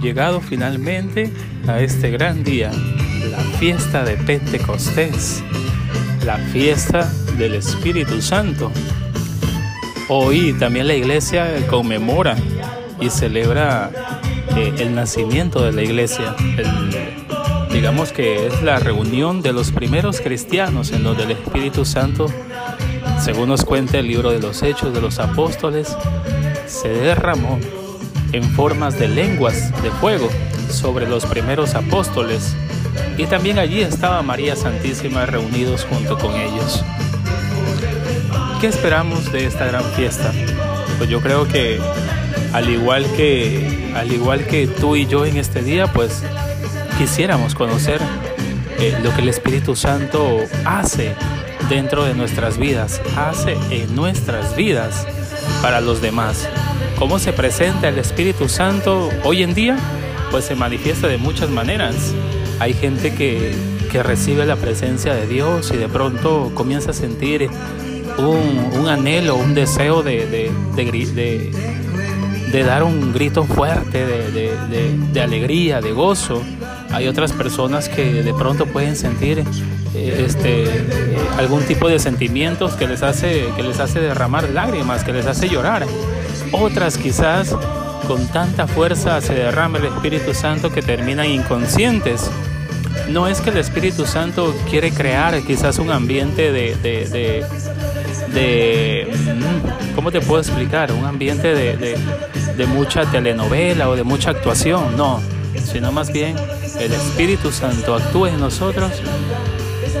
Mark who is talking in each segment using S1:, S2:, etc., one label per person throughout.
S1: llegado finalmente a este gran día, la fiesta de Pentecostés, la fiesta del Espíritu Santo. Hoy también la iglesia conmemora y celebra eh, el nacimiento de la iglesia. digamos que es la reunión de los primeros cristianos en donde el Espíritu Santo, según nos cuenta el libro de los Hechos de los Apóstoles, se derramó en formas de lenguas de fuego sobre los primeros apóstoles y también allí estaba María Santísima reunidos junto con ellos. ¿Qué esperamos de esta gran fiesta? Pues yo creo que al igual que al igual que tú y yo en este día, pues quisiéramos conocer eh, lo que el Espíritu Santo hace dentro de nuestras vidas, hace en nuestras vidas para los demás. ¿Cómo se presenta el Espíritu Santo hoy en día? Pues se manifiesta de muchas maneras. Hay gente que, recibe la presencia de Dios y de pronto comienza a sentir un, anhelo, un deseo de, de, dar un grito fuerte de, alegría, de gozo. Hay otras personas que de pronto pueden sentir este, algún tipo de sentimientos que les, hace, que les hace derramar lágrimas, que les hace llorar. Otras quizás con tanta fuerza se derrama el Espíritu Santo que terminan inconscientes. No es que el Espíritu Santo quiere crear quizás un ambiente de, de, de, mm, ¿cómo te puedo explicar? Un ambiente de, de mucha telenovela o de mucha actuación, no, sino más bien el Espíritu Santo actúa en nosotros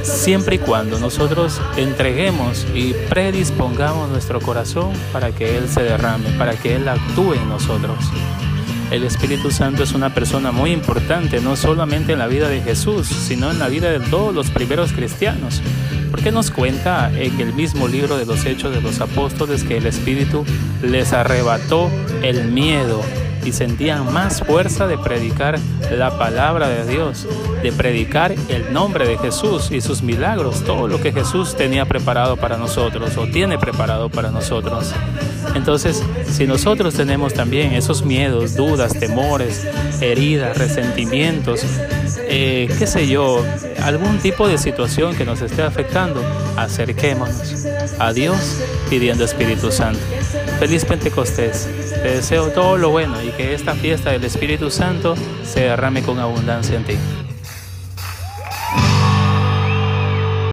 S1: siempre y cuando nosotros entreguemos y predispongamos nuestro corazón para que Él se derrame, para que Él actúe en nosotros. El Espíritu Santo es una persona muy importante, no solamente en la vida de Jesús, sino en la vida de todos los primeros cristianos. Porque nos cuenta en el mismo libro de los Hechos de los Apóstoles que el Espíritu les arrebató el miedo y sentían más fuerza de predicar la palabra de Dios, de predicar el nombre de Jesús y sus milagros, todo lo que Jesús tenía preparado para nosotros o tiene preparado para nosotros. Entonces, si nosotros tenemos también esos miedos, dudas, temores, heridas, resentimientos, eh, qué sé yo, algún tipo de situación que nos esté afectando, acerquémonos a Dios pidiendo Espíritu Santo. Feliz Pentecostés. Te deseo todo lo bueno y que esta fiesta del Espíritu Santo se derrame con abundancia en ti.